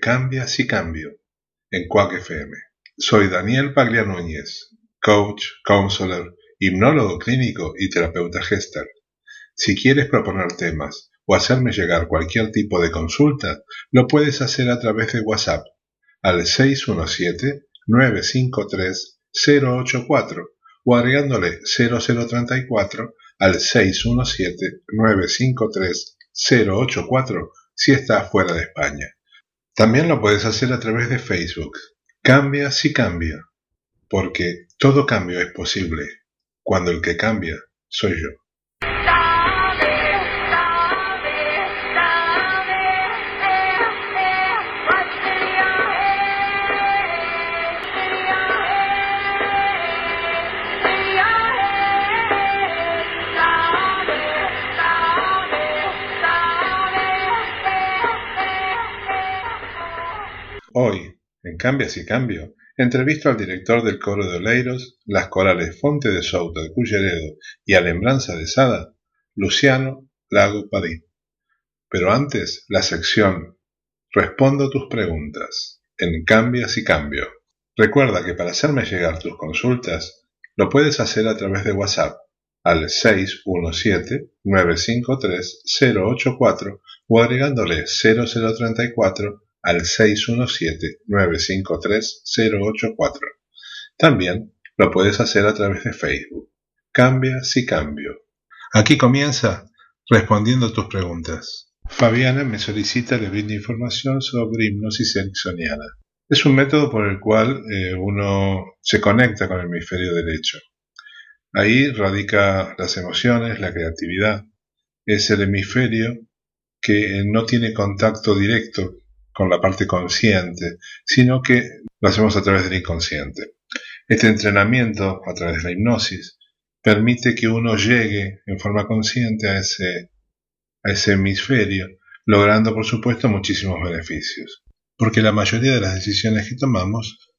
Cambia si Cambio en Quack FM. Soy Daniel Paglia Núñez, coach, counselor, hipnólogo clínico y terapeuta gester. Si quieres proponer temas o hacerme llegar cualquier tipo de consulta, lo puedes hacer a través de WhatsApp al 617-953-084 o agregándole 0034 al 617-953-084 si estás fuera de España. También lo puedes hacer a través de Facebook. Cambia si cambia, porque todo cambio es posible cuando el que cambia soy yo. Hoy, en Cambia y Cambio, entrevisto al director del coro de Oleiros, las corales Fonte de Souto de Culleredo y Alembranza de Sada, Luciano Lago Padín. Pero antes, la sección Respondo tus preguntas en Cambia y Cambio. Recuerda que para hacerme llegar tus consultas, lo puedes hacer a través de WhatsApp al 617-953-084 o agregándole 0034 al 617-953-084. También lo puedes hacer a través de Facebook. Cambia si cambio. Aquí comienza respondiendo tus preguntas. Fabiana me solicita le brinde información sobre hipnosis ericksoniana. Es un método por el cual eh, uno se conecta con el hemisferio derecho. Ahí radica las emociones, la creatividad. Es el hemisferio que no tiene contacto directo con la parte consciente, sino que lo hacemos a través del inconsciente. Este entrenamiento a través de la hipnosis permite que uno llegue en forma consciente a ese, a ese hemisferio, logrando por supuesto muchísimos beneficios. Porque la mayoría de las decisiones que tomamos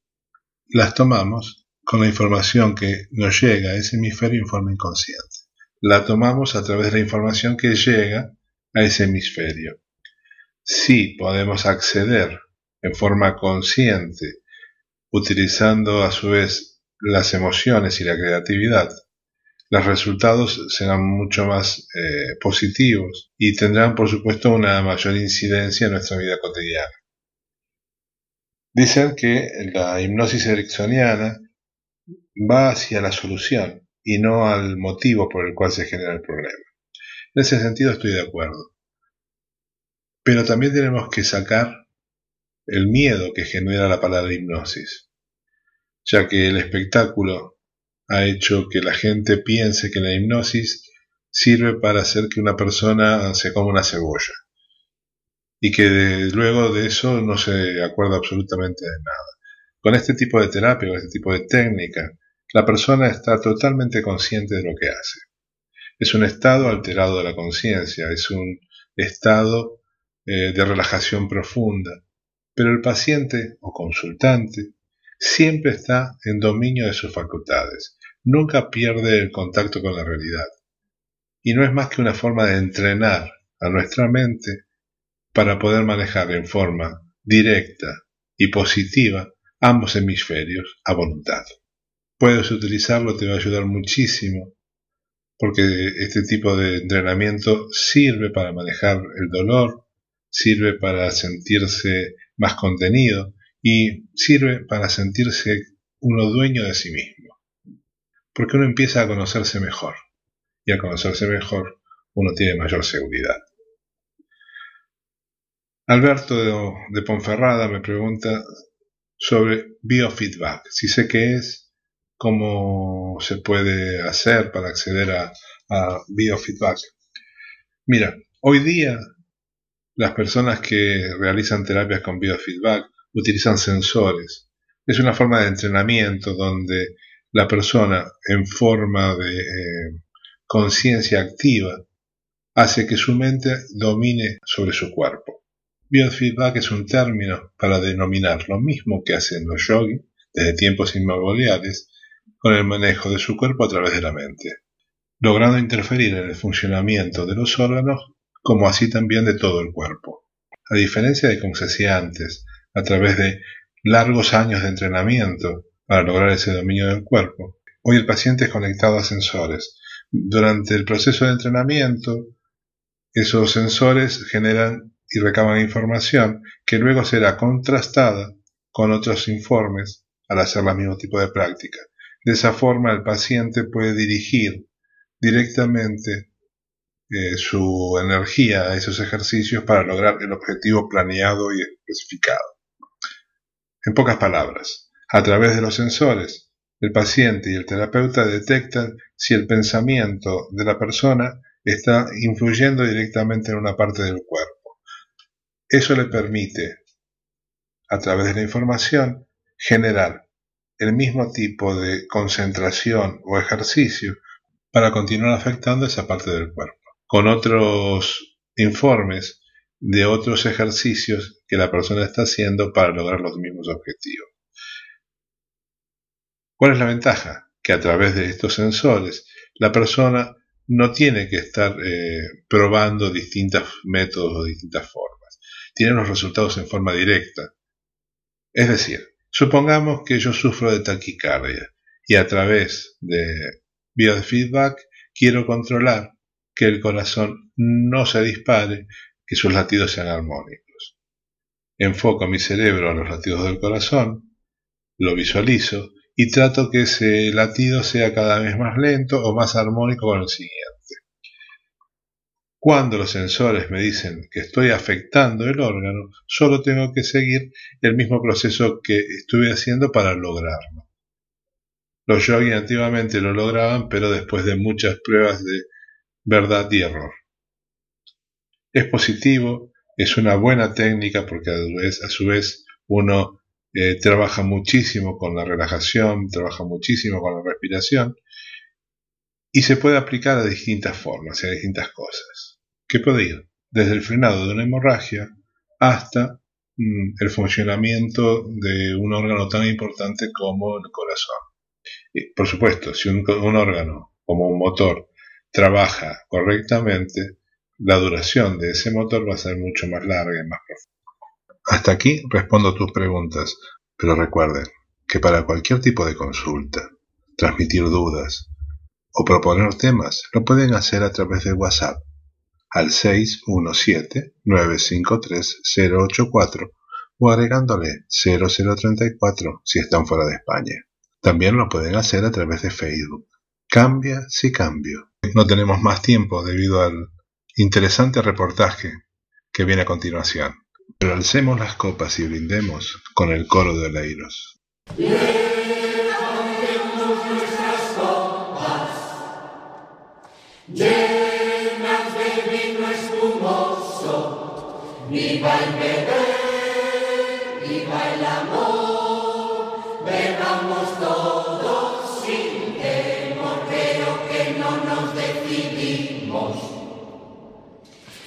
las tomamos con la información que nos llega a ese hemisferio en forma inconsciente. La tomamos a través de la información que llega a ese hemisferio sí podemos acceder en forma consciente, utilizando a su vez las emociones y la creatividad, los resultados serán mucho más eh, positivos y tendrán por supuesto una mayor incidencia en nuestra vida cotidiana. Dicen que la hipnosis ericksoniana va hacia la solución y no al motivo por el cual se genera el problema. En ese sentido estoy de acuerdo. Pero también tenemos que sacar el miedo que genera la palabra hipnosis, ya que el espectáculo ha hecho que la gente piense que la hipnosis sirve para hacer que una persona se coma una cebolla y que luego de eso no se acuerda absolutamente de nada. Con este tipo de terapia, con este tipo de técnica, la persona está totalmente consciente de lo que hace. Es un estado alterado de la conciencia, es un estado eh, de relajación profunda, pero el paciente o consultante siempre está en dominio de sus facultades, nunca pierde el contacto con la realidad. Y no es más que una forma de entrenar a nuestra mente para poder manejar en forma directa y positiva ambos hemisferios a voluntad. Puedes utilizarlo, te va a ayudar muchísimo, porque este tipo de entrenamiento sirve para manejar el dolor, sirve para sentirse más contenido y sirve para sentirse uno dueño de sí mismo. Porque uno empieza a conocerse mejor y al conocerse mejor uno tiene mayor seguridad. Alberto de, Ponferrada me pregunta sobre biofeedback, si sé qué es, cómo se puede hacer para acceder a, a biofeedback. Mira, hoy día las personas que realizan terapias con biofeedback utilizan sensores. Es una forma de entrenamiento donde la persona en forma de eh, conciencia activa hace que su mente domine sobre su cuerpo. Biofeedback es un término para denominar lo mismo que hacen los yogis desde tiempos inmemoriales con el manejo de su cuerpo a través de la mente, logrando interferir en el funcionamiento de los órganos como así también de todo el cuerpo. A diferencia de como se hacía antes, a través de largos años de entrenamiento para lograr ese dominio del cuerpo, hoy el paciente es conectado a sensores. Durante el proceso de entrenamiento, esos sensores generan y recaban información que luego será contrastada con otros informes al hacer el mismo tipo de práctica. De esa forma el paciente puede dirigir directamente eh, su energía a esos ejercicios para lograr el objetivo planeado y especificado. En pocas palabras, a través de los sensores, el paciente y el terapeuta detectan si el pensamiento de la persona está influyendo directamente en una parte del cuerpo. Eso le permite, a través de la información, generar el mismo tipo de concentración o ejercicio para continuar afectando esa parte del cuerpo, con otros informes de otros ejercicios que la persona está haciendo para lograr los mismos objetivos. ¿Cuál es la ventaja? Que a través de estos sensores la persona no tiene que estar eh, probando distintos métodos o distintas formas. Tiene los resultados en forma directa. Es decir, supongamos que yo sufro de taquicardia y a través de biofeedback quiero controlar que el corazón no se dispare, que sus latidos sean armónicos. Enfoco mi cerebro a los latidos del corazón, lo visualizo y trato que ese latido sea cada vez más lento o más armónico con el siguiente. Cuando los sensores me dicen que estoy afectando el órgano, solo tengo que seguir el mismo proceso que estuve haciendo para lograrlo. Los yogis antiguamente lo lograban, pero después de muchas pruebas de verdad y error. Es positivo, es una buena técnica porque a su vez, uno eh, trabaja muchísimo con la relajación, trabaja muchísimo con la respiración y se puede aplicar a distintas formas y a distintas cosas. ¿Qué puede ir? Desde el frenado de una hemorragia hasta mm, el funcionamiento de un órgano tan importante como el corazón. por supuesto, si un órgano como un motor trabaja correctamente, la duración de ese motor va a ser mucho más larga y más profunda. Hasta aquí respondo tus preguntas, pero recuerden que para cualquier tipo de consulta, transmitir dudas o proponer temas, lo pueden hacer a través de WhatsApp al 617-953-084 o agregándole 0034 si están fuera de España. También lo pueden hacer a través de Facebook. Cambia si cambio. No tenemos más tiempo debido al interesante reportaje que viene a continuación. Pero alcemos las copas y brindemos con el coro de Oleiros. nuestras copas, llenas de vino viva el beber, viva el amor,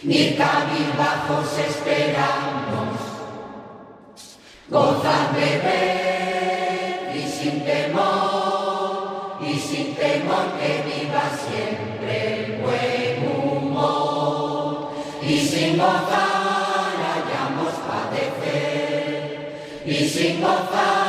ni cabizbajos esperamos, gozar, beber y sin temor, y sin temor que viva siempre el buen humor, y sin gozar hayamos padecer, y sin gozar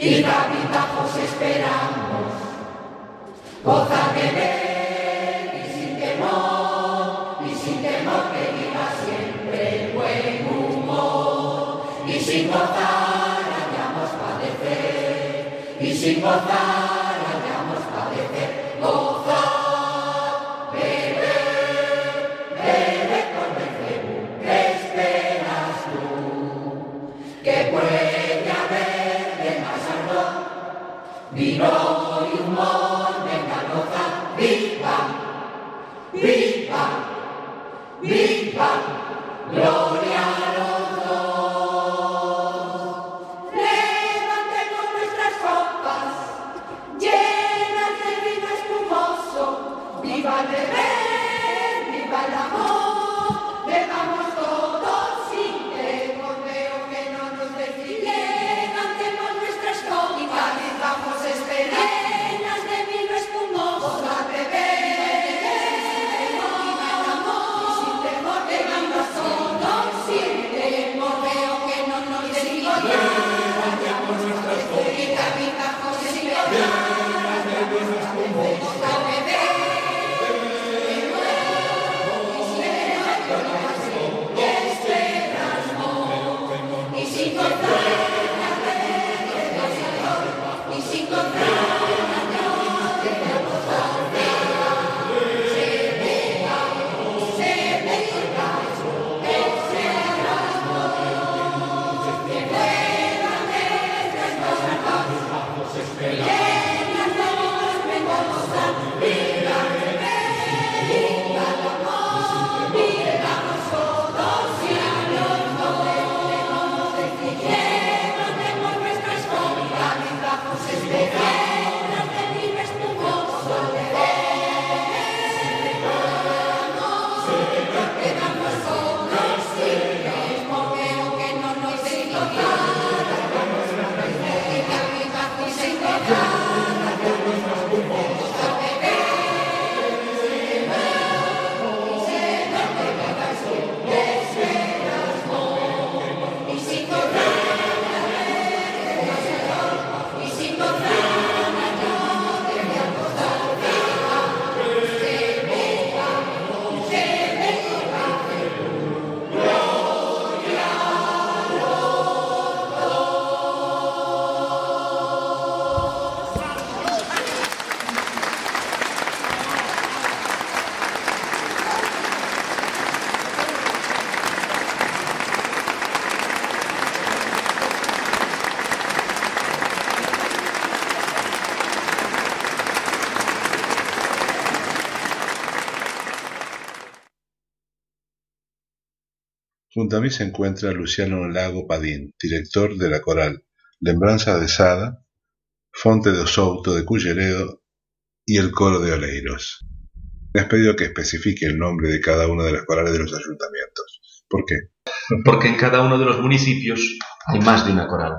y cabizbajos esperamos, gozar, beber, gozar hallamos padecer, y sin gozar hallamos padecer, gozar, beber, beber con el cebo esperas tú, que puede haber de más ardor, vino y humor, venga gozar, viva, viva, viva, gloria. Junto a mí se encuentra Luciano Lago Padín, director de la coral Lembranza de Sada, Fonte de Souto de Culleredo y el coro de Oleiros. Me has pedido que especifique el nombre de cada una de las corales de los ayuntamientos. ¿Por qué? porque en cada uno de los municipios hay más de una coral.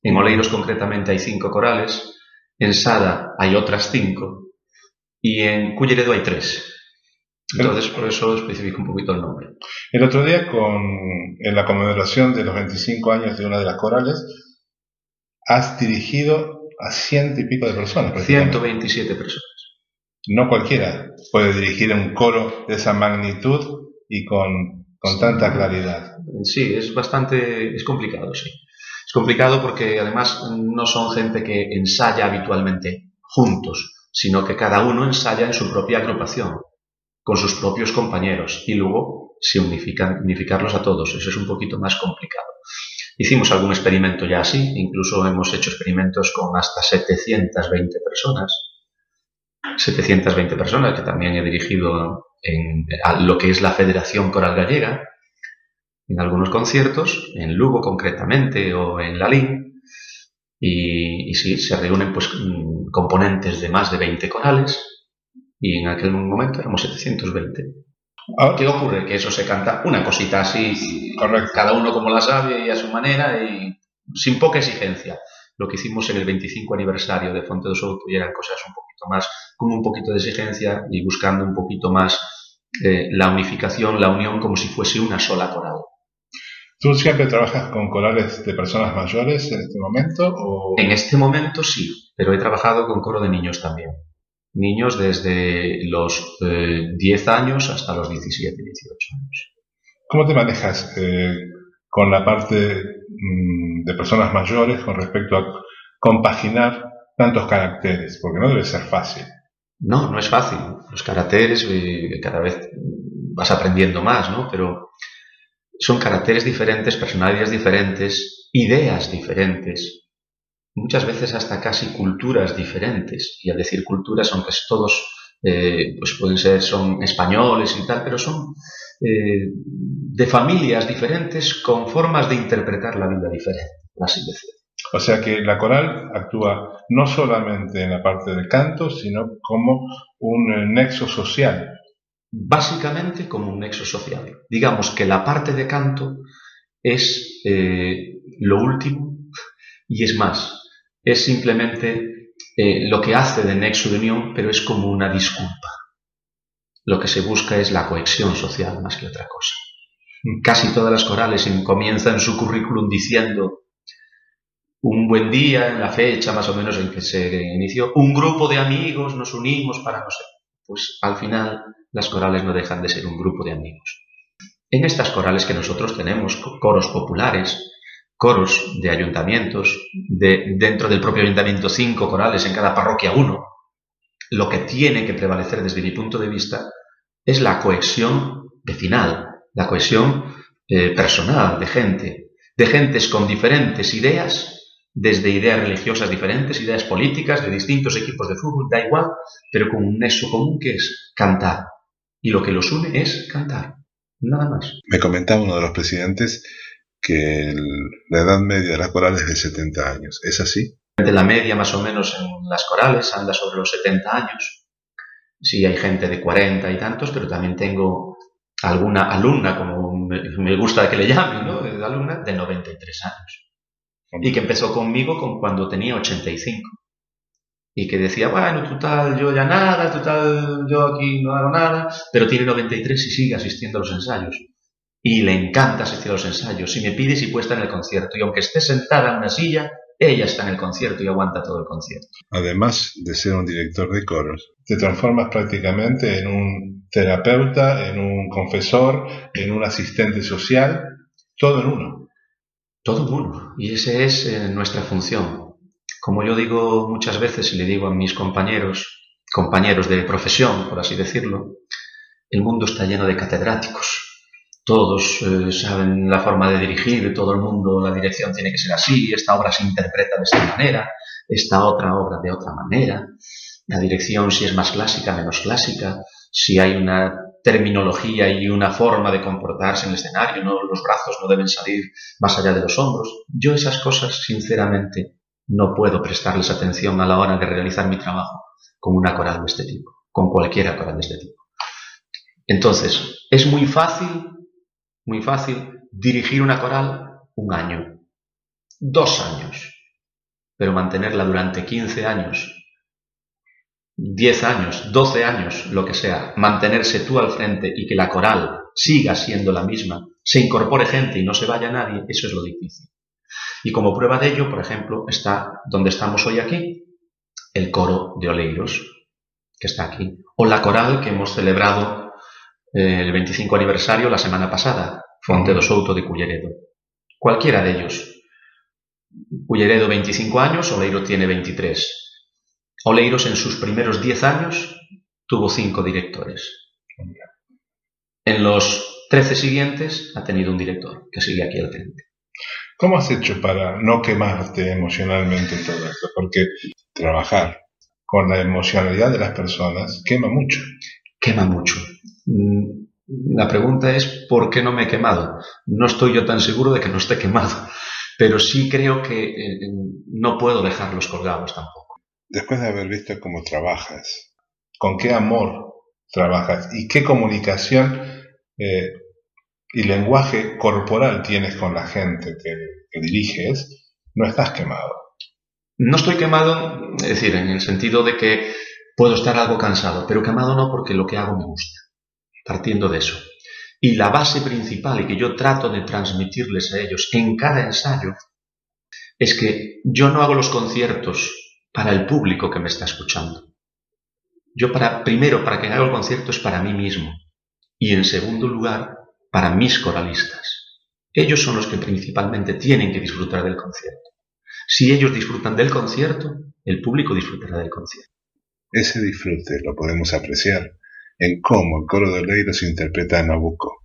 En Oleiros concretamente hay cinco corales, en Sada hay otras cinco y en Culleredo hay tres. Entonces por eso especifico un poquito el nombre. El otro día, con, en la conmemoración de los 25 años de una de las corales, has dirigido a ciento y pico de personas. prácticamente. 127 personas. No cualquiera puede dirigir un coro de esa magnitud y con, con tanta claridad. Sí, es bastante, es complicado, sí. Es complicado porque además no son gente que ensaya habitualmente juntos, sino que cada uno ensaya en su propia agrupación, con sus propios compañeros, y luego unifican, unificarlos a todos. Eso es un poquito más complicado. Hicimos algún experimento ya así, incluso hemos hecho experimentos con hasta 720 personas. 720 personas que también he dirigido en a lo que es la Federación Coral Gallega, en algunos conciertos, en Lugo concretamente o en Lalín, y, y sí, se reúnen pues mm, componentes de más de 20 corales y en aquel momento éramos 720. Ah, ¿Qué ocurre? Que eso se canta una cosita así, Correcto. cada uno como la sabe y a su manera y sin poca exigencia. Lo que hicimos en el 25 aniversario de Fonte do Souto y eran cosas un poquito más, con un poquito de exigencia y buscando un poquito más eh, la unificación, la unión como si fuese una sola coral. ¿Tú siempre trabajas con corales de personas mayores en este momento? O... En este momento sí, pero he trabajado con coro de niños también. Niños desde los eh, 10 años hasta los 17, 18 años. ¿Cómo te manejas eh, con la parte mm, de personas mayores con respecto a compaginar tantos caracteres? Porque no debe ser fácil. No, no es fácil. Los caracteres eh, cada vez vas aprendiendo más, ¿no? Pero son caracteres diferentes, personalidades diferentes, ideas diferentes, muchas veces hasta casi culturas diferentes. Y al decir culturas, aunque todos eh, pues pueden ser, son españoles y tal, pero son eh, de familias diferentes con formas de interpretar la vida diferente, así decirlo. O sea que la coral actúa no solamente en la parte del canto, sino como un eh, nexo social. Básicamente como un nexo social. Digamos que la parte de canto es lo último y es más, es simplemente eh, lo que hace de nexo de unión, pero es como una disculpa. Lo que se busca es la cohesión social más que otra cosa. Casi todas las corales comienzan su currículum diciendo un buen día, en la fecha más o menos en que se inició, un grupo de amigos nos unimos para no sé. Pues al final las corales no dejan de ser un grupo de amigos. En estas corales que nosotros tenemos, coros populares, coros de ayuntamientos, de, dentro del propio ayuntamiento cinco corales, en cada parroquia uno. Lo que tiene que prevalecer desde mi punto de vista es la cohesión vecinal, la cohesión eh, personal de gente, de gentes con diferentes ideas, desde ideas religiosas diferentes, ideas políticas, de distintos equipos de fútbol, da igual, pero con un nexo común que es cantar. Y lo que los une es cantar, nada más. Me comentaba uno de los presidentes que la edad media de las corales es de 70 años. ¿Es así? La media más o menos en las corales anda sobre los 70 años. Sí, hay gente de 40 y tantos, pero también tengo alguna alumna, como me gusta que le llamen, ¿no? De alumna de 93 años. Y que empezó conmigo con cuando tenía 85. Y que decía, bueno, total, yo ya nada, total, yo aquí no hago nada, pero tiene 93 y sigue asistiendo a los ensayos y le encanta asistir a los ensayos. Si me pide si puede estar en el concierto y aunque esté sentada en una silla, ella está en el concierto y aguanta todo el concierto. Además de ser un director de coros, te transformas prácticamente en un terapeuta, en un confesor, en un asistente social, todo en uno. Todo en uno. Y esa es eh, nuestra función. Como yo digo muchas veces y le digo a mis compañeros, compañeros de profesión, por así decirlo, el mundo está lleno de catedráticos todos eh, saben la forma de dirigir, todo el mundo, la dirección tiene que ser así, esta obra se interpreta de esta manera, esta otra obra de otra manera, la dirección si es más clásica, menos clásica, si hay una terminología y una forma de comportarse en el escenario, ¿no? los brazos no deben salir más allá de los hombros. Yo esas cosas, sinceramente, no puedo prestarles atención a la hora de realizar mi trabajo con una coral de este tipo, con cualquiera coral de este tipo. Entonces, es muy fácil muy fácil, dirigir una coral un año, dos años, pero mantenerla durante 15 años, 10 años, 12 años, lo que sea, mantenerse tú al frente y que la coral siga siendo la misma, se incorpore gente y no se vaya nadie, eso es lo difícil. Y como prueba de ello, por ejemplo, está donde estamos hoy aquí, el coro de Oleiros, que está aquí, o la coral que hemos celebrado el 25 aniversario la semana pasada, Fonte do Souto de Culleredo. Cualquiera de ellos. Culleredo 25 años, Oleiro tiene 23. Oleiros en sus primeros 10 años tuvo 5 directores. En los 13 siguientes ha tenido un director que sigue aquí al frente. ¿Cómo has hecho para no quemarte emocionalmente en todo esto? Porque trabajar con la emocionalidad de las personas quema mucho. Quema mucho. Mm, la pregunta es ¿por qué no me he quemado? No estoy yo tan seguro de que no esté quemado, pero sí creo que eh, no puedo dejarlos colgados tampoco. Después de haber visto cómo trabajas, con qué amor trabajas y qué comunicación eh, y lenguaje corporal tienes con la gente que diriges, no estás quemado. No estoy quemado, es decir, en el sentido de que puedo estar algo cansado, pero quemado no porque lo que hago me gusta partiendo de eso. Y la base principal y que yo trato de transmitirles a ellos en cada ensayo es que yo no hago los conciertos para el público que me está escuchando. Yo para, primero, para que haga el concierto es para mí mismo. Y en segundo lugar, para mis coralistas. Ellos son los que principalmente tienen que disfrutar del concierto. Si ellos disfrutan del concierto, el público disfrutará del concierto. Ese disfrute lo podemos apreciar en cómo el coro de Leiro se interpreta en Nabucco.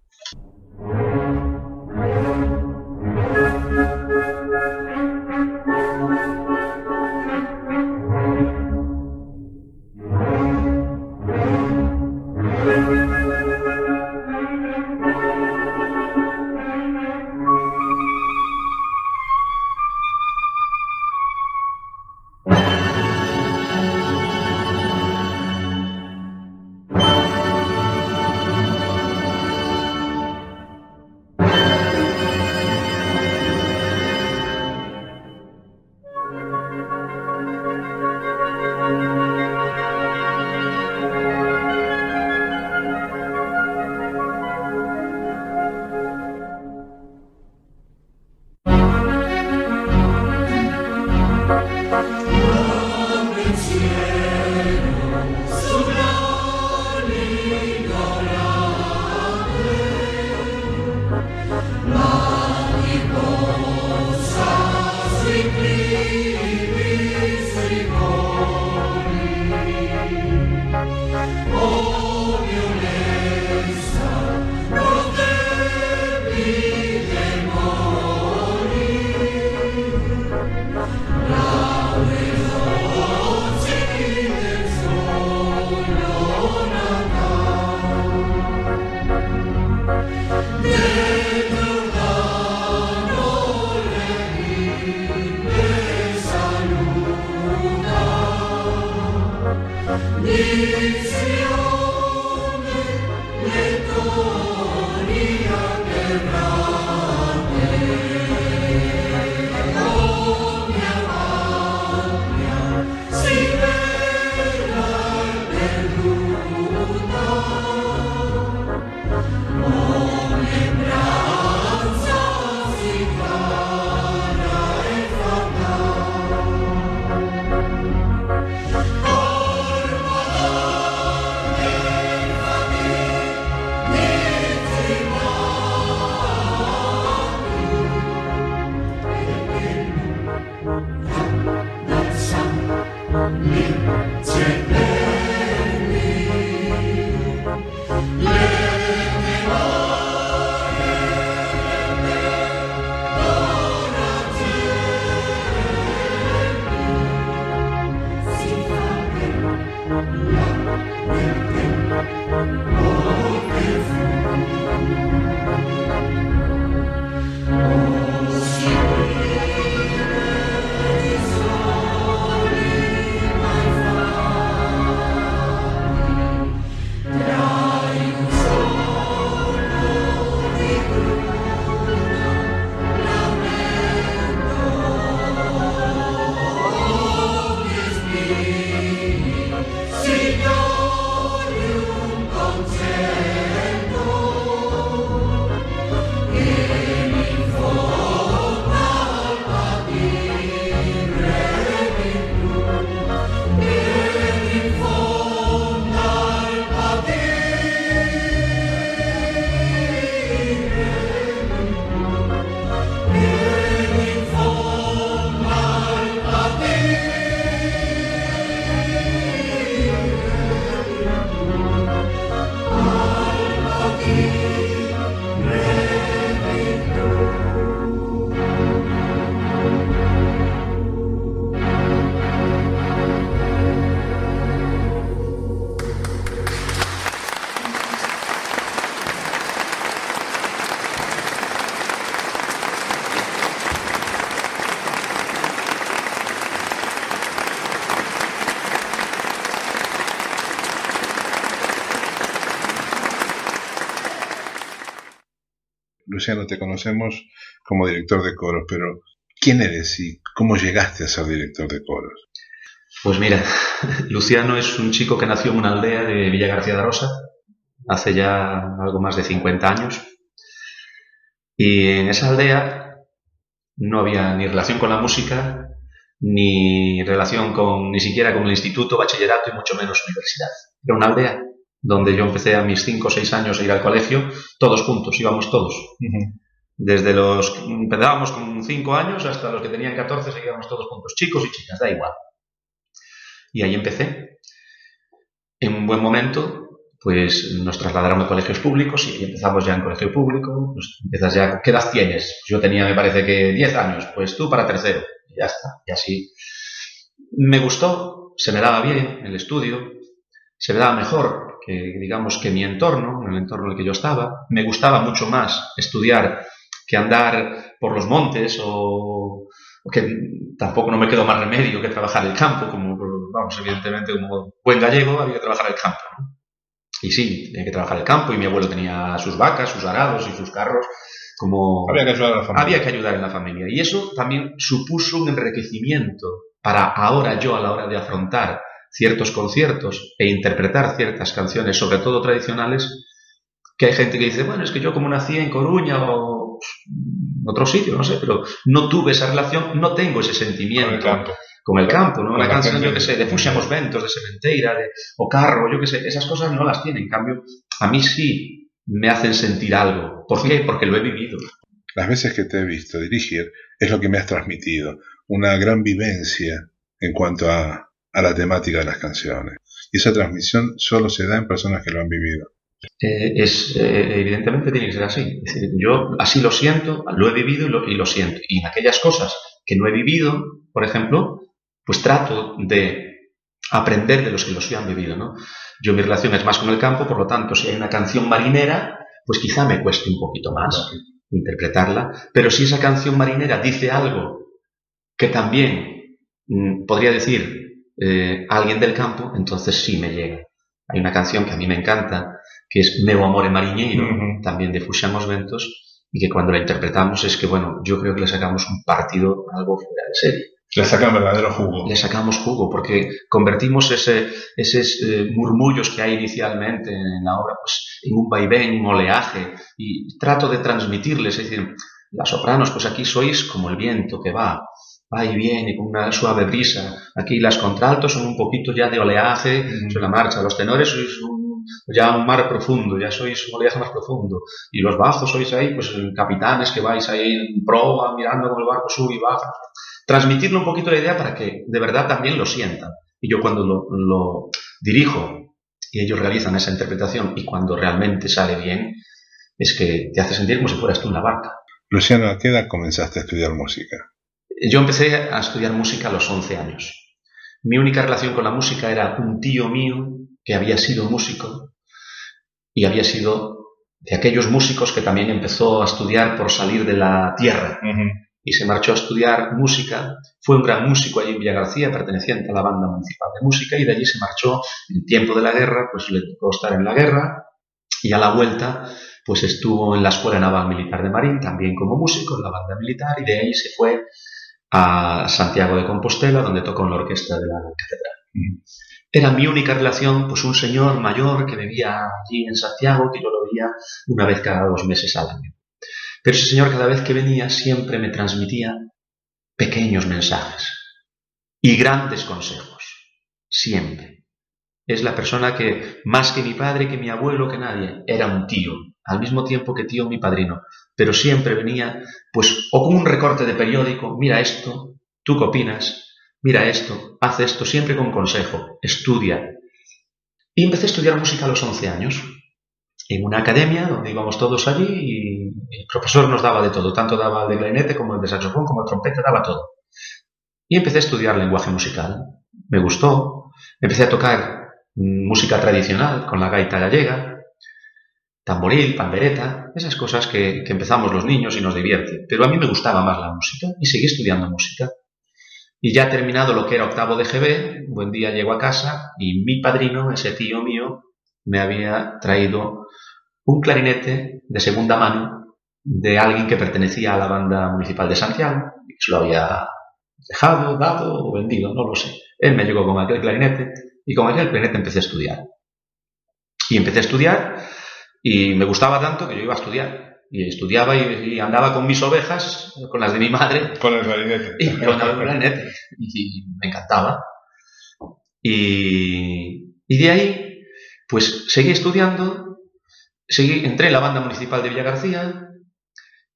Luciano, te conocemos como director de coros, pero ¿quién eres y cómo llegaste a ser director de coros? Pues mira, Luciano es un chico que nació en una aldea de Villa García de Rosa hace ya algo más de 50 años. Y en esa aldea no había ni relación con la música, ni relación con ni siquiera con el instituto, bachillerato y mucho menos universidad. Era una aldea donde yo empecé a mis 5 o 6 años a ir al colegio, todos juntos, íbamos todos. Desde los empezábamos con 5 años hasta los que tenían 14 seguíamos todos juntos, chicos y chicas, da igual. Y ahí empecé. En un buen momento, pues nos trasladaron a colegios públicos y empezamos ya en colegio público. Pues empiezas ya, ¿qué edad tienes? Yo tenía, me parece que 10 años, pues tú para tercero. Y ya está, y así. Me gustó, se me daba bien el estudio, se me daba mejor que digamos que mi entorno, en el entorno en el que yo estaba, me gustaba mucho más estudiar que andar por los montes o, que tampoco no me quedó más remedio que trabajar el campo, como, vamos, evidentemente como buen gallego había que trabajar el campo. Y sí, tenía que trabajar el campo y mi abuelo tenía sus vacas, sus arados y sus carros. Como había que ayudar a la familia. Había que ayudar en la familia. Y eso también supuso un enriquecimiento para ahora yo a la hora de afrontar ciertos conciertos e interpretar ciertas canciones, sobre todo tradicionales, que hay gente que dice, bueno, es que yo como nací en Coruña o en otro sitio, no sé, pero no tuve esa relación, no tengo ese sentimiento Con el campo. con el campo, ¿no? Con Una la canción, gente yo que sé, de Fuxamos Ventos, de Sementeira, de, o Carro, yo que sé, esas cosas no las tiene. En cambio, a mí sí me hacen sentir algo. ¿Por qué? Porque lo he vivido. Las veces que te he visto dirigir es lo que me has transmitido, una gran vivencia en cuanto a, a la temática de las canciones. Y esa transmisión solo se da en personas que lo han vivido. Eh, es, eh, evidentemente tiene que ser así. Es decir, yo así lo siento, lo he vivido y lo, y lo siento. Y en aquellas cosas que no he vivido, por ejemplo, pues trato de aprender de los que los han vivido, ¿no? Yo mi relación es más con el campo, por lo tanto, si hay una canción marinera, pues quizá me cueste un poquito más interpretarla, pero si esa canción marinera dice algo que también mm, podría decir eh, alguien del campo, entonces sí me llega. Hay una canción que a mí me encanta, que es Meu amore mariñeiro, también de Fuxamos Ventos, y que cuando la interpretamos es que, bueno, yo creo que le sacamos un partido algo fuera de serie. Le sacan verdadero jugo. Le sacamos jugo porque convertimos ese, esos eh, murmullos que hay inicialmente en la obra pues, en un vaivén, un oleaje y trato de transmitirles, es decir, las sopranos, pues aquí sois como el viento que va, va y viene con una suave brisa. Aquí las contraltos son un poquito ya de oleaje sobre la marcha. Los tenores sois ya un mar profundo, ya sois un oleaje más profundo. Y los bajos sois ahí, pues capitanes que vais ahí en proa mirando como el barco sube y baja transmitirle un poquito la idea para que de verdad también lo sientan. Y yo cuando lo, dirijo y ellos realizan esa interpretación y cuando realmente sale bien, es que te hace sentir como si fueras tú en la barca. Luciano, ¿a qué edad comenzaste a estudiar música? Yo empecé a estudiar música a los 11 años. Mi única relación con la música era un tío mío que había sido músico y había sido de aquellos músicos que también empezó a estudiar por salir de la tierra y se marchó a estudiar música. Fue un gran músico allí en Villa García, perteneciente a la banda municipal de música, y de allí se marchó en tiempo de la guerra, pues le tocó estar en la guerra, y a la vuelta, pues estuvo en la Escuela Naval Militar de Marín, también como músico en la banda militar, y de ahí se fue a Santiago de Compostela, donde tocó en la orquesta de la catedral. Era mi única relación, pues un señor mayor que vivía allí en Santiago, que yo lo veía una vez cada dos meses al año. Pero ese Señor cada vez que venía siempre me transmitía pequeños mensajes y grandes consejos. Siempre. Es la persona que, más que mi padre, que mi abuelo, que nadie, era un tío, al mismo tiempo que tío mi padrino, pero siempre venía, pues, o con un recorte de periódico, mira esto, ¿tú qué opinas? Mira esto, haz esto, siempre con consejo, estudia. Y empecé a estudiar música a los 11 años en una academia donde íbamos todos allí y el profesor nos daba de todo, tanto daba de clarinete como el de saxofón, como el trompeta, daba todo. Y empecé a estudiar lenguaje musical. Me gustó. Empecé a tocar música tradicional con la gaita gallega, tamboril, pandereta, esas cosas que, que empezamos los niños y nos divierte. Pero a mí me gustaba más la música y seguí estudiando música. Y ya terminado lo que era octavo de GB, buen día llego a casa y mi padrino, ese tío mío, me había traído un clarinete de segunda mano de alguien que pertenecía a la banda municipal de Santiago, y se lo había dejado, dado o vendido, no lo sé. Él me llegó con aquel clarinete y con aquel clarinete empecé a estudiar. Y empecé a estudiar y me gustaba tanto que yo iba a estudiar. Y estudiaba y, andaba con mis ovejas, con las de mi madre. Con el clarinete. Y con el clarinete. Y, me encantaba. Y, y de ahí pues seguí estudiando, seguí, entré en la banda municipal de Villa García,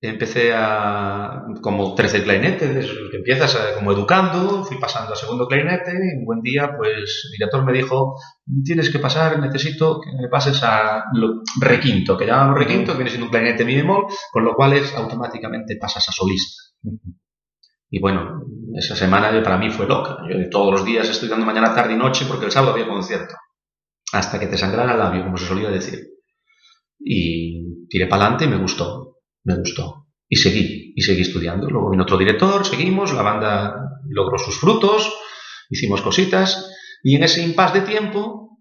empecé a, como 13 clarinetes, que empiezas como educando, fui pasando a segundo clarinete y un buen día pues el director me dijo, tienes que pasar, necesito que me pases a requinto, que llamamos requinto, que viene siendo un clarinete mi bemol, con lo cual es, automáticamente pasas a solista. Y bueno, esa semana para mí fue loca. Yo todos los días estudiando mañana, tarde y noche porque el sábado había concierto hasta que te sangrara el labio, como se solía decir. Y tiré para adelante y me gustó, me gustó. Y seguí, y seguí estudiando. Luego vino otro director, seguimos, la banda logró sus frutos, hicimos cositas, y en ese impasse de tiempo,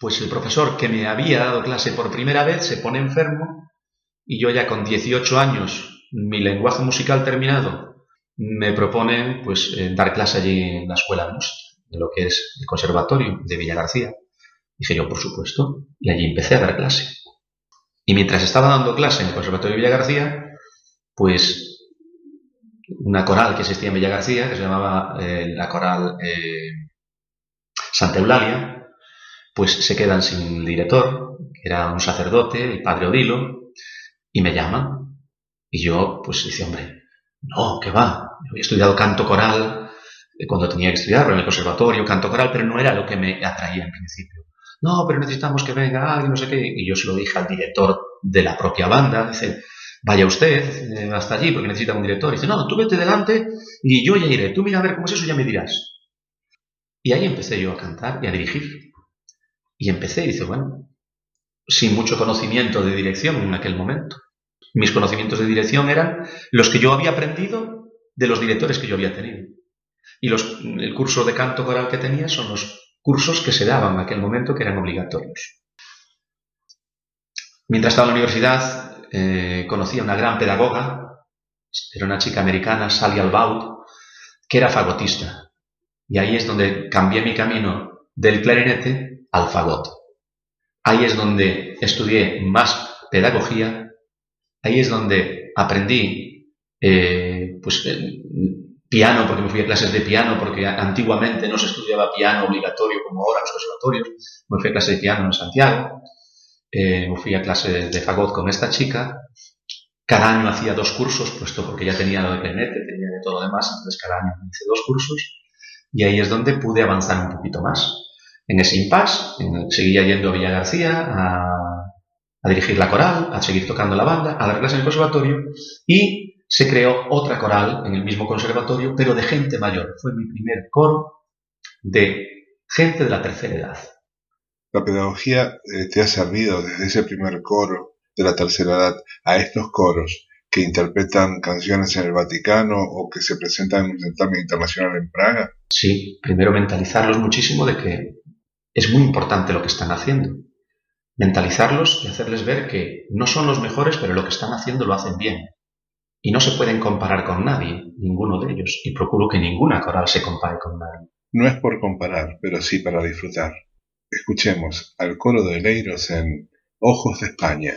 pues el profesor que me había dado clase por primera vez se pone enfermo, y yo ya con 18 años, mi lenguaje musical terminado, me proponen pues eh, dar clase allí en la escuela de de lo que es el conservatorio de Villa García. Dije yo, por supuesto, y allí empecé a dar clase. Y mientras estaba dando clase en el Conservatorio de Villa García, pues una coral que existía en Villa García, que se llamaba eh, la coral eh, Santa Eulalia, pues se quedan sin director, que era un sacerdote, el padre Odilo, y me llaman. Y yo, pues dice, hombre, no, que va, yo había estudiado canto coral cuando tenía que estudiarlo en el conservatorio, canto coral, pero no era lo que me atraía en principio. No, pero necesitamos que venga alguien, no sé qué. Y yo se lo dije al director de la propia banda. Dice, vaya usted eh, hasta allí porque necesita un director. dice, no, tú vete delante y yo ya iré. Tú mira a ver cómo es eso, ya me dirás. Y ahí empecé yo a cantar y a dirigir. Y empecé y dice, bueno, sin mucho conocimiento de dirección en aquel momento. Mis conocimientos de dirección eran los que yo había aprendido de los directores que yo había tenido. Y los, el curso de canto coral que tenía son los cursos que se daban en aquel momento que eran obligatorios. Mientras estaba en la universidad, eh, conocí a una gran pedagoga, era una chica americana, Sally Albaut, que era fagotista. Y ahí es donde cambié mi camino del clarinete al fagot. Ahí es donde estudié más pedagogía, ahí es donde aprendí eh, pues, piano, porque me fui a clases de piano, porque antiguamente no se estudiaba piano obligatorio como ahora en los conservatorios, me fui a clases de piano en Santiago, eh, me fui a clases de fagot con esta chica, cada año hacía dos cursos, puesto porque ya tenía lo de clarinete, tenía de todo lo demás, entonces cada año hice dos cursos, y ahí es donde pude avanzar un poquito más. En ese impasse, seguía yendo a Villa García a, dirigir la coral, a seguir tocando la banda, a dar clases en el conservatorio. Y se creó otra coral en el mismo conservatorio, pero de gente mayor. Fue mi primer coro de gente de la tercera edad. La pedagogía eh, te ha servido desde ese primer coro de la tercera edad a estos coros que interpretan canciones en el Vaticano o que se presentan en un certamen internacional en Praga? Sí, primero mentalizarlos muchísimo de que es muy importante lo que están haciendo. Mentalizarlos y hacerles ver que no son los mejores, pero lo que están haciendo lo hacen bien. Y no se pueden comparar con nadie, ninguno de ellos, y procuro que ninguna coral se compare con nadie. No es por comparar, pero sí para disfrutar. Escuchemos al coro de Leiros en Ojos de España.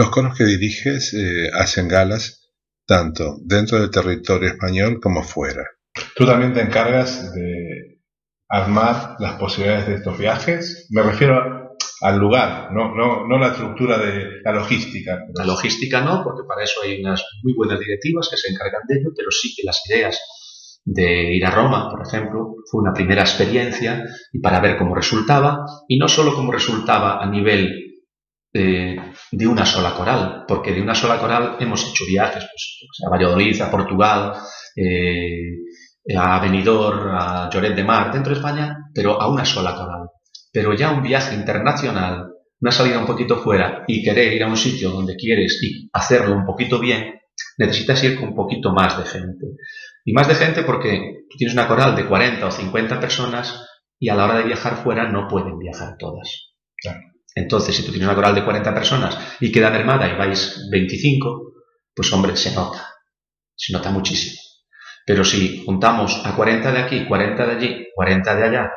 Los coros que diriges eh, hacen galas tanto dentro del territorio español como fuera. Tú también te encargas de armar las posibilidades de estos viajes? Me refiero al lugar, no, no, no la estructura de la logística. La logística no, porque para eso hay unas muy buenas directivas que se encargan de ello, pero sí que las ideas de ir a Roma, por ejemplo, fue una primera experiencia y para ver cómo resultaba, y no solo cómo resultaba a nivel eh, de una sola coral, porque de una sola coral hemos hecho viajes pues, a Valladolid, a Portugal, eh, a Benidorm, a Lloret de Mar, dentro de España, pero a una sola coral. Pero ya un viaje internacional, una salida un poquito fuera y querer ir a un sitio donde quieres y hacerlo un poquito bien, necesitas ir con un poquito más de gente. Y más de gente porque tienes una coral de 40 o 50 personas y a la hora de viajar fuera no pueden viajar todas. Entonces, si tú tienes una coral de 40 personas y queda mermada y vais 25, pues hombre, se nota. Se nota muchísimo. Pero si juntamos a 40 de aquí, 40 de allí, 40 de allá,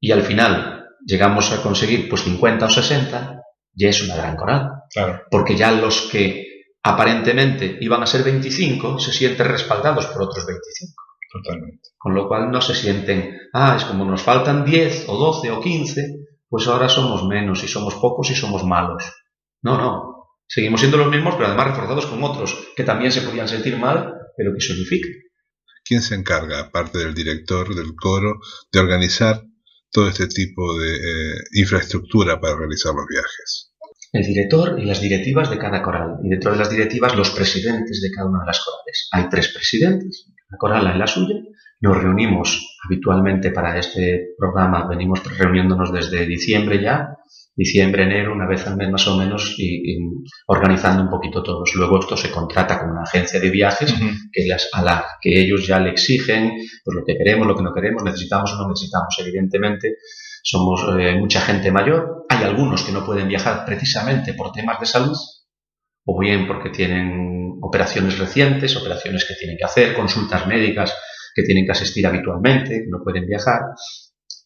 y al final llegamos a conseguir pues 50 o 60, ya es una gran coral. Claro. Porque ya los que aparentemente iban a ser 25 se sienten respaldados por otros 25. Totalmente. Con lo cual no se sienten, ah, es como nos faltan 10 o 12 o 15, pues ahora somos menos y somos pocos y somos malos. No, no. Seguimos siendo los mismos, pero además reforzados con otros que también se podían sentir mal, pero que se unifiquen. ¿Quién se encarga, aparte del director del coro, de organizar todo este tipo de eh, infraestructura para realizar los viajes? El director y las directivas de cada coral. Y dentro de las directivas, los presidentes de cada una de las corales. Hay tres presidentes, la coral y la suya, nos reunimos habitualmente para este programa, venimos reuniéndonos desde diciembre ya, diciembre, enero, una vez al mes más o menos, y, organizando un poquito todos. Luego esto se contrata con una agencia de viajes que las, a la que ellos ya le exigen pues lo que queremos, lo que no queremos, necesitamos o no necesitamos. Evidentemente, somos eh, mucha gente mayor. Hay algunos que no pueden viajar precisamente por temas de salud, o bien porque tienen operaciones recientes, operaciones que tienen que hacer, consultas médicas que tienen que asistir habitualmente, que no pueden viajar.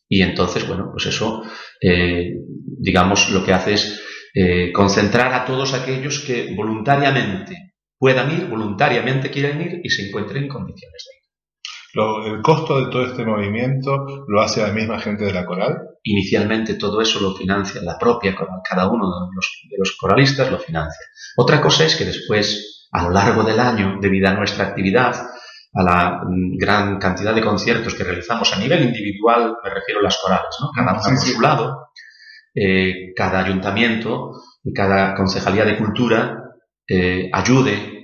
Y entonces, bueno, pues eso, eh, digamos, lo que hace es eh, concentrar a todos aquellos que voluntariamente puedan ir, voluntariamente quieren ir y se encuentren en condiciones de ir. ¿El costo de todo este movimiento lo hace la misma gente de la coral? Inicialmente todo eso lo financia la propia coral, cada uno de los, de los coralistas lo financia. Otra cosa es que después, a lo largo del año, debido a nuestra actividad, a la mm, gran cantidad de conciertos que realizamos a nivel individual, me refiero a las corales, ¿no? cada una por su lado, eh, cada ayuntamiento y cada concejalía de cultura eh, ayude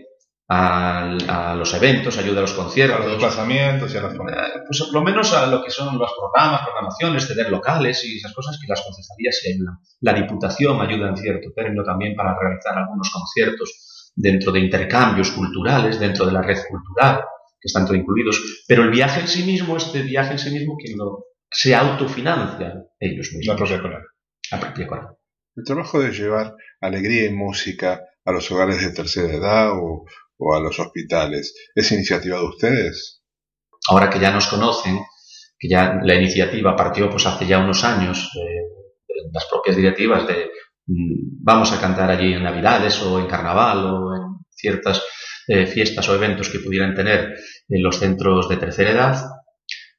a, los eventos, ayude a los conciertos. A los desplazamientos y a las eh, Pues por lo menos a lo que son los programas, programaciones, ceder locales y esas cosas que las concejalías ayudan. La Diputación ayuda en cierto término también para realizar algunos conciertos dentro de intercambios culturales, dentro de la red cultural que están todos incluidos, pero el viaje en sí mismo, este viaje en sí mismo, quien lo se autofinancia ellos mismos. La propia coral. La propia coral. El trabajo de llevar alegría y música a los hogares de tercera edad o, o a los hospitales, ¿es iniciativa de ustedes? Ahora que ya nos conocen, que ya la iniciativa partió pues hace ya unos años de las propias directivas de mm, vamos a cantar allí en Navidades o en Carnaval o en ciertas eh, fiestas o eventos que pudieran tener en los centros de tercera edad,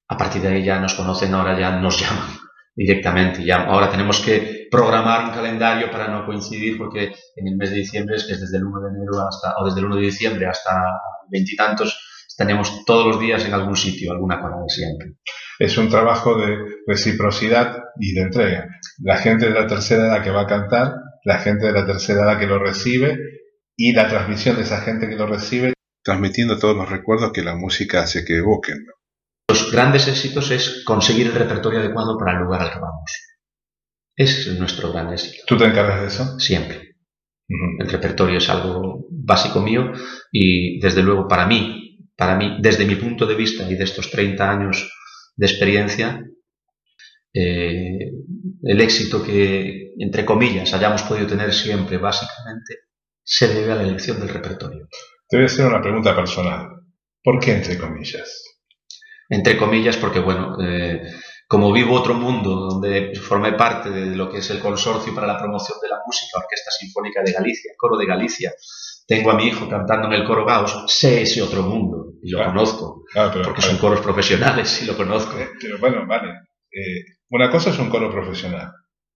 a partir de ahí ya nos conocen, ahora ya nos llaman directamente. Ya, ahora tenemos que programar un calendario para no coincidir porque en el mes de diciembre es que es desde el 1 de enero hasta, o desde el 1 de diciembre hasta veintitantos, tenemos todos los días en algún sitio, alguna cosa siempre. Es un trabajo de reciprocidad y de entrega. La gente de la tercera edad que va a cantar, la gente de la tercera edad que lo recibe y la transmisión de esa gente que lo recibe, transmitiendo todos los recuerdos que la música hace que evoquen. Los grandes éxitos es conseguir el repertorio adecuado para el lugar al que vamos. Ese es nuestro gran éxito. ¿Tú te encargas de eso? Siempre. El repertorio es algo básico mío y desde luego para mí, para mí, desde mi punto de vista y de estos 30 años de experiencia, eh, el éxito que, entre comillas, hayamos podido tener siempre básicamente se debe a la elección del repertorio. Te voy a hacer una pregunta personal. ¿Por qué entre comillas? Entre comillas porque, bueno, eh, como vivo otro mundo donde formé parte de lo que es el consorcio para la promoción de la música, Orquesta Sinfónica de Galicia, Coro de Galicia, tengo a mi hijo cantando en el coro Gauss, sé ese otro mundo y lo Claro. conozco, Claro, pero, porque son coros profesionales y lo conozco. Eh, pero bueno, vale. Eh, una cosa es un coro profesional.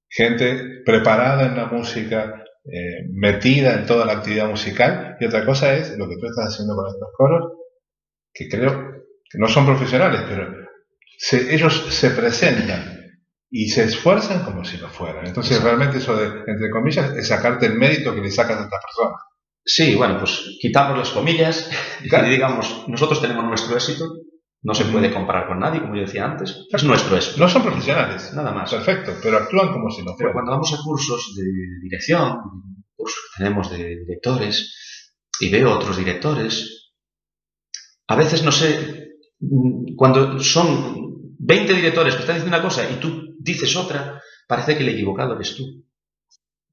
Gente preparada en la música, eh, metida en toda la actividad musical. Y otra cosa es lo que tú estás haciendo con estos coros, que creo que no son profesionales, pero se- ellos se presentan y se esfuerzan como si lo fueran. Entonces, realmente eso de, entre comillas, es sacarte el mérito que le sacas a estas personas. Sí, bueno, pues quitamos las comillas Claro. y digamos, nosotros tenemos nuestro éxito, no se puede comparar con nadie, como yo decía antes, es nuestro éxito, No son profesionales, nada más. perfecto, pero actúan como si Pero fueran. cuando vamos a cursos de dirección, cursos que tenemos de directores, y veo otros directores, a veces no sé, cuando son 20 directores que están diciendo una cosa y tú dices otra, parece que el equivocado eres tú.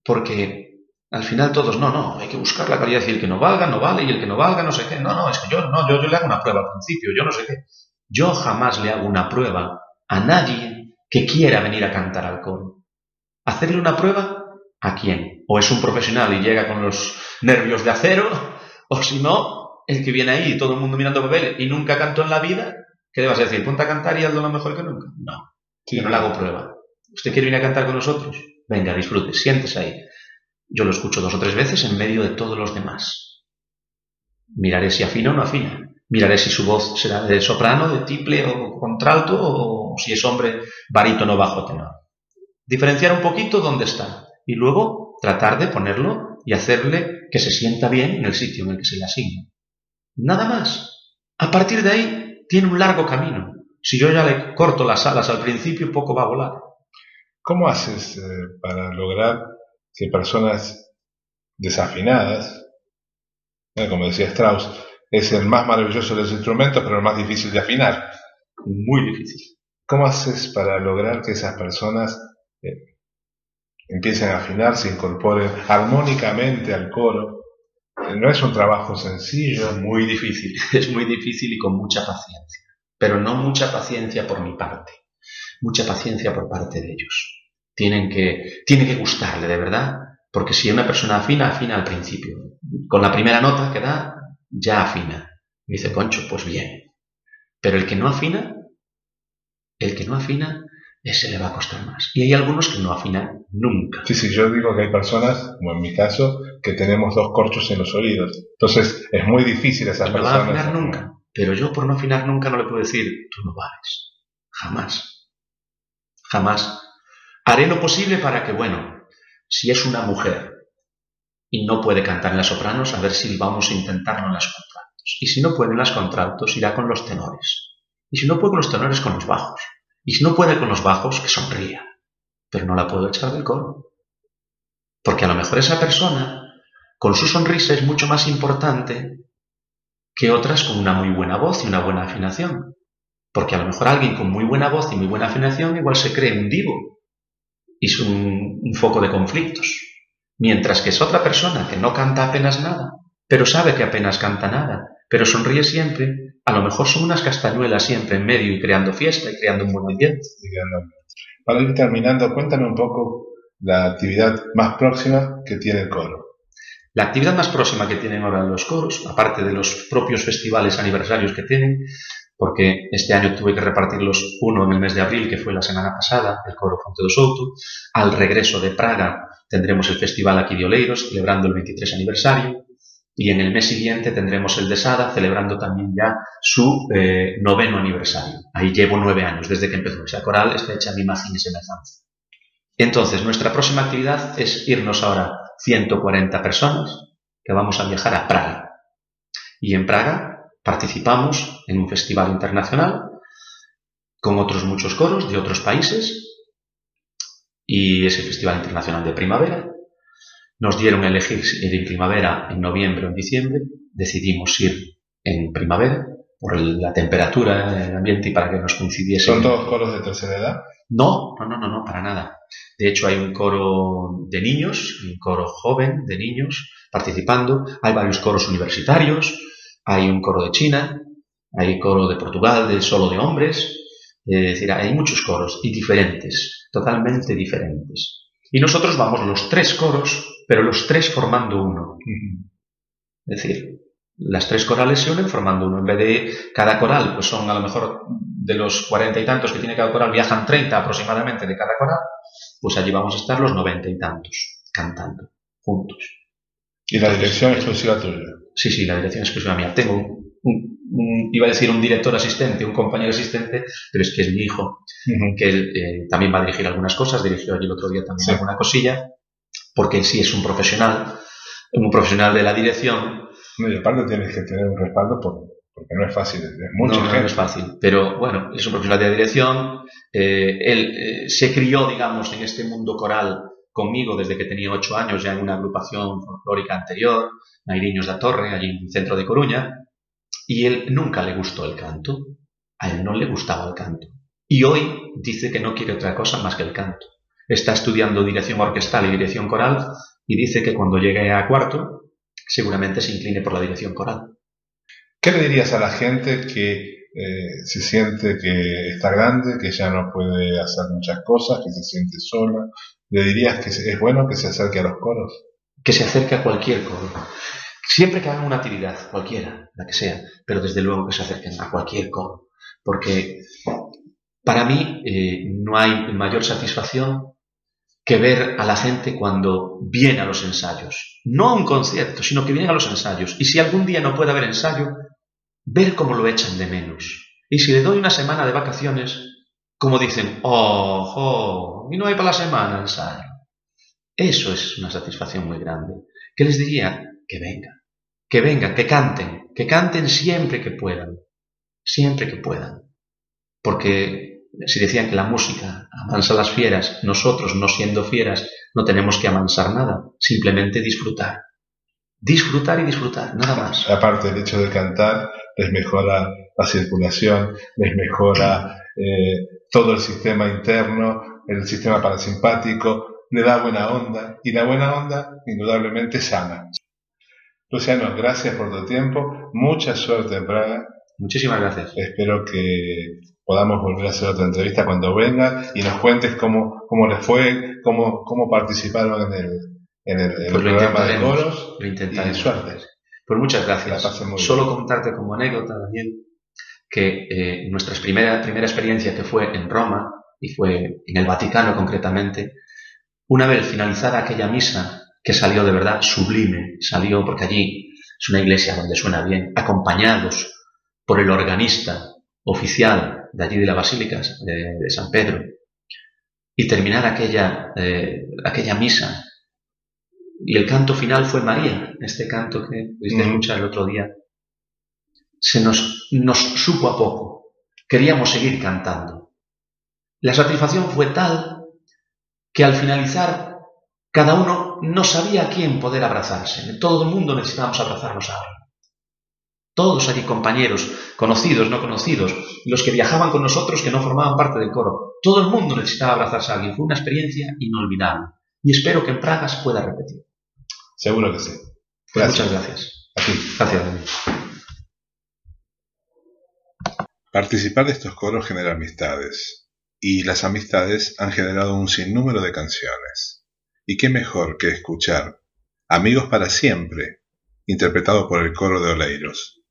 Porque al final todos, no, no, hay que buscar la calidad y el que no valga, no vale, y el que no valga, no sé qué. No, no, es que yo, no, yo, yo le hago una prueba al principio, yo no sé qué. Yo jamás le hago una prueba a nadie que quiera venir a cantar al coro. ¿Hacerle una prueba? ¿A quién? O es un profesional y llega con los nervios de acero, o si no, el que viene ahí y todo el mundo mirando papel y nunca cantó en la vida, ¿qué le vas a decir? ¿Ponte a cantar y hazlo lo mejor que nunca? No, Sí, yo no le hago prueba. ¿Usted quiere venir a cantar con nosotros? Venga, disfrute, siéntese ahí. Yo lo escucho dos o tres veces en medio de todos los demás. Miraré si afina o no afina. Miraré si su voz será de soprano, de tiple o contralto, o si es hombre, barítono, bajo, tenor. Diferenciar un poquito dónde está y luego tratar de ponerlo y hacerle que se sienta bien en el sitio en el que se le asigna. Nada más. A partir de ahí tiene un largo camino. Si yo ya le corto las alas al principio, poco va a volar. ¿Cómo haces eh, para lograr que personas desafinadas, eh, como decía Strauss, es el más maravilloso de los instrumentos, pero el más difícil de afinar? Muy difícil. ¿Cómo haces para lograr que esas personas eh, empiecen a afinar, se incorporen armónicamente al coro? Eh, No es un trabajo sencillo. Muy difícil. Es muy difícil y con mucha paciencia. Pero no mucha paciencia por mi parte. Mucha paciencia por parte de ellos. Tienen que, tiene que gustarle de verdad. Porque si una persona afina, afina al principio. Con la primera nota que da, ya afina. Y dice, concho, pues bien. Pero el que no afina, el que no afina, ese le va a costar más. Y hay algunos que no afinan nunca. Sí, sí, yo digo que hay personas, como en mi caso, que tenemos dos corchos en los oídos. Entonces es muy difícil a esas No va a personas. afinar nunca. Pero yo por no afinar nunca no le puedo decir, tú no vales. Jamás. Jamás. Haré lo posible para que, bueno, si es una mujer y no puede cantar en las sopranos, a ver si vamos a intentarlo en las contraltos. Y si no puede en las contraltos, irá con los tenores. Y si no puede con los tenores, con los bajos. Y si no puede con los bajos, que sonría. Pero no la puedo echar del coro. Porque a lo mejor esa persona, con su sonrisa, es mucho más importante que otras con una muy buena voz y una buena afinación. Porque a lo mejor alguien con muy buena voz y muy buena afinación igual se cree un divo y es un, un foco de conflictos. Mientras que es otra persona que no canta apenas nada, pero sabe que apenas canta nada, pero sonríe siempre, a lo mejor son unas castañuelas siempre en medio y creando fiesta y creando un buen ambiente. Para ir terminando, cuéntame un poco la actividad más próxima que tiene el coro. La actividad más próxima que tienen ahora los coros, aparte de los propios festivales aniversarios que tienen, porque este año tuve que repartirlos uno en el mes de abril, que fue la semana pasada, el coro Fonte do Souto. Al regreso de Praga tendremos el festival aquí de Oleiros, celebrando el 23 aniversario. Y en el mes siguiente tendremos el de Sada, celebrando también ya su eh, noveno aniversario. Ahí llevo nueve años, desde que empezó. Esa coral está hecha a mi imagen y semejanza. Entonces, nuestra próxima actividad es irnos ahora 140 personas que vamos a viajar a Praga. Y en Praga participamos en un festival internacional con otros muchos coros de otros países y ese festival internacional de primavera. Nos dieron a elegir ir en primavera, en noviembre o en diciembre. Decidimos ir en primavera por el- la temperatura, el ambiente y para que nos coincidiese. ¿Son todos coros de tercera edad? No, no, no, no, no, para nada. De hecho, hay un coro de niños, un coro joven de niños participando. Hay varios coros universitarios, hay un coro de China, hay coro de Portugal, de solo de hombres. Es decir, hay muchos coros y diferentes, totalmente diferentes. Y nosotros vamos los tres coros, pero los tres formando uno. Es decir, las tres corales se unen formando uno. En vez de cada coral, pues son a lo mejor de los cuarenta y tantos que tiene cada coral, viajan 30 aproximadamente de cada coral, pues allí vamos a estar los noventa y tantos cantando juntos. ¿Y la dirección exclusiva tuya? Sí, sí, la dirección exclusiva mía. Tengo iba a decir un director asistente, un compañero asistente, pero es que es mi hijo, Ujú. que él eh, también va a dirigir algunas cosas, dirigió allí el otro día también Sí. alguna cosilla, porque sí es un profesional, un profesional de la dirección, No, y aparte tienes que tener un respaldo por- porque no es fácil, es mucha no, no, no gente. es fácil, pero bueno, es un profesional de la dirección, eh, él eh, se crió, digamos, en este mundo coral conmigo desde que tenía ocho años, ya en una agrupación folclórica anterior, Nairiños da Torre, allí en el centro de Coruña, y él nunca le gustó el canto, a él no le gustaba el canto, y hoy dice que no quiere otra cosa más que el canto. Está estudiando dirección orquestal y dirección coral, y dice que cuando llegue a cuarto, seguramente se incline por la dirección coral. ¿Qué le dirías a la gente que eh, se siente que está grande, que ya no puede hacer muchas cosas, que se siente sola? ¿Le dirías que es bueno que se acerque a los coros? que se acerque a cualquier coro. Siempre que hagan una actividad, cualquiera, la que sea, pero desde luego que se acerquen a cualquier coro. Porque para mí eh, no hay mayor satisfacción que ver a la gente cuando viene a los ensayos. No a un concierto, sino que viene a los ensayos. Y si algún día no puede haber ensayo, ver cómo lo echan de menos. Y si le doy una semana de vacaciones, como dicen, oh, oh, y no hay para la semana ensayo. Eso es una satisfacción muy grande. ¿Qué les diría? Que vengan, que vengan, que canten, que canten siempre que puedan, siempre que puedan. Porque si decían que la música amansa las fieras, nosotros, no siendo fieras, no tenemos que amansar nada, simplemente disfrutar. Disfrutar y disfrutar, nada más. Aparte, el hecho de cantar les mejora la circulación, les mejora eh, todo el sistema interno, el sistema parasimpático, le da buena onda y la buena onda indudablemente sana. Luciano, gracias por tu tiempo, mucha suerte en Praga, Muchísimas gracias. espero que podamos volver a hacer otra entrevista cuando venga y nos cuentes cómo, cómo les fue, cómo, cómo participaron en el, en el, en el Pues lo programa de coros Lo y intentaremos. suerte. Pues muchas gracias. muy bien. Solo contarte como anécdota, Daniel, que eh, nuestra primera, primera experiencia que fue en Roma, y fue en el Vaticano concretamente, una vez finalizada aquella misa, que salió de verdad sublime, salió porque allí es una iglesia donde suena bien, acompañados por el organista oficial de allí de la Basílica de, de San Pedro, y terminar aquella, eh, aquella misa y el canto final fue María, este canto que pudiste Ujú. escuchar el otro día. Se nos, nos supo a poco. Queríamos seguir cantando. La satisfacción fue tal que al finalizar cada uno no sabía a quién poder abrazarse. Todo el mundo necesitábamos abrazarnos a alguien. Todos allí compañeros, conocidos, no conocidos, los que viajaban con nosotros que no formaban parte del coro. Todo el mundo necesitaba abrazarse a alguien. Fue una experiencia inolvidable. Y espero que en Praga se pueda repetir. Seguro que sí. Pues Gracias. muchas gracias. A ti. Gracias. Participar de estos coros genera amistades, y las amistades han generado un sinnúmero de canciones. ¿Y qué mejor que escuchar Amigos para siempre, interpretado por el coro de Oleiros?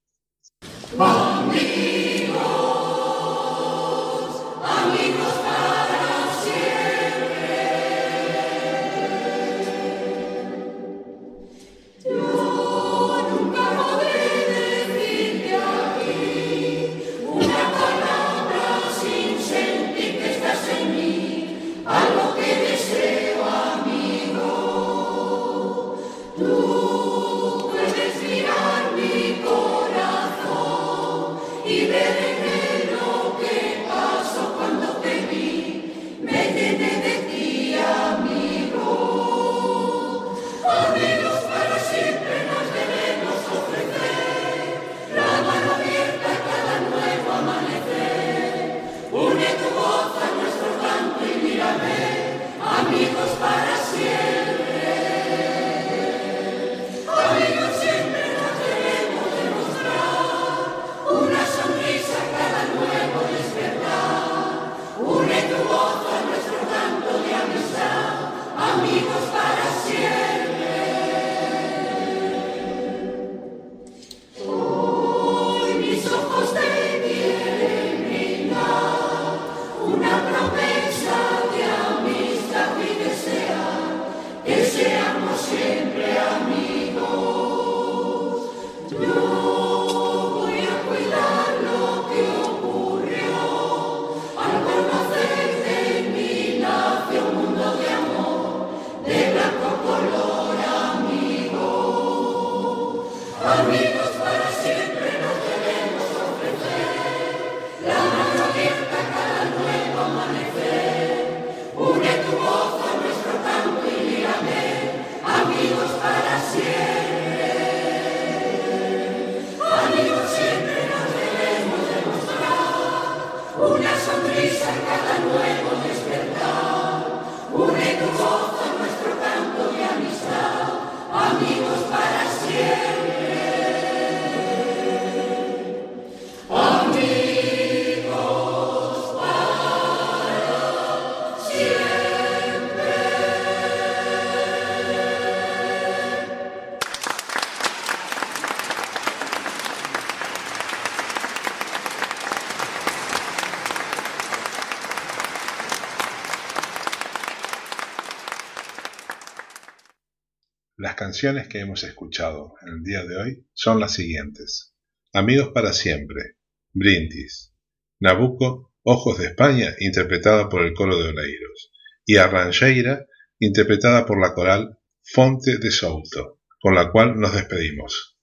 Canciones que hemos escuchado en el día de hoy son las siguientes. Amigos para siempre, Brindis, Nabucco, Ojos de España, interpretada por el coro de Oleiros, y Arrangeira, interpretada por la coral Fonte de Souto, con la cual nos despedimos.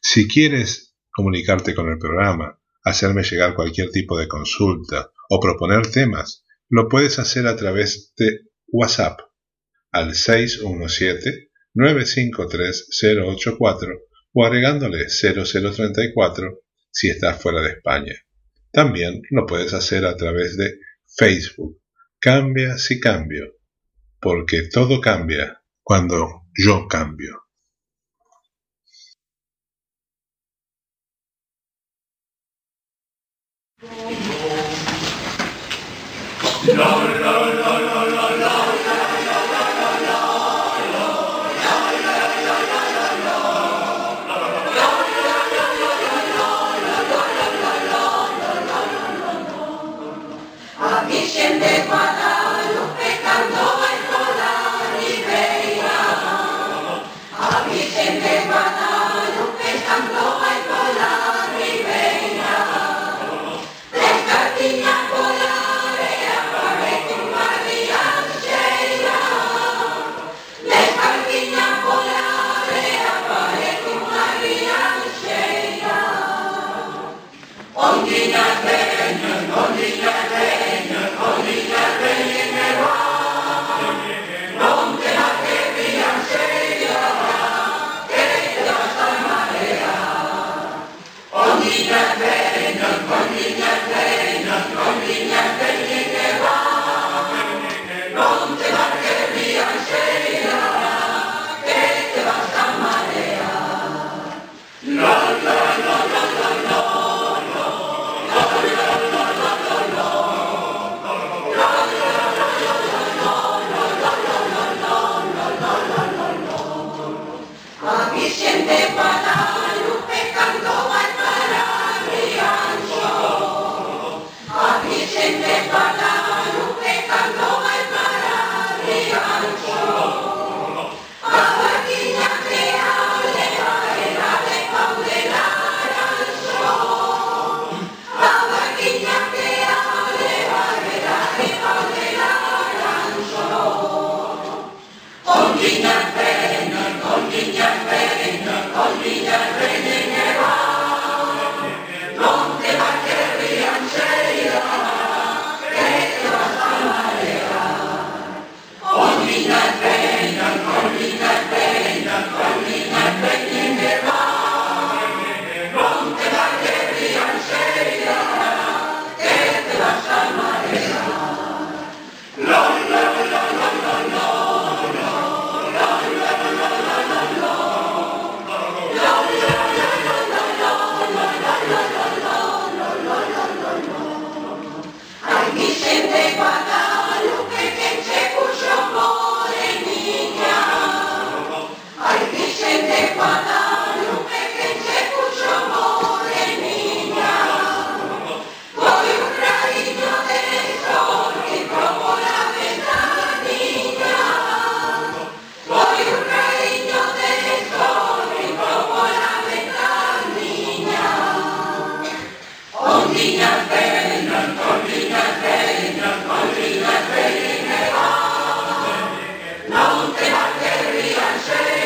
Si quieres comunicarte con el programa, hacerme llegar cualquier tipo de consulta o proponer temas, lo puedes hacer a través de WhatsApp al 617-953-084 o agregándole 0034 si estás fuera de España. También lo puedes hacer a través de Facebook. Cambia si cambio, porque todo cambia cuando yo cambio. that.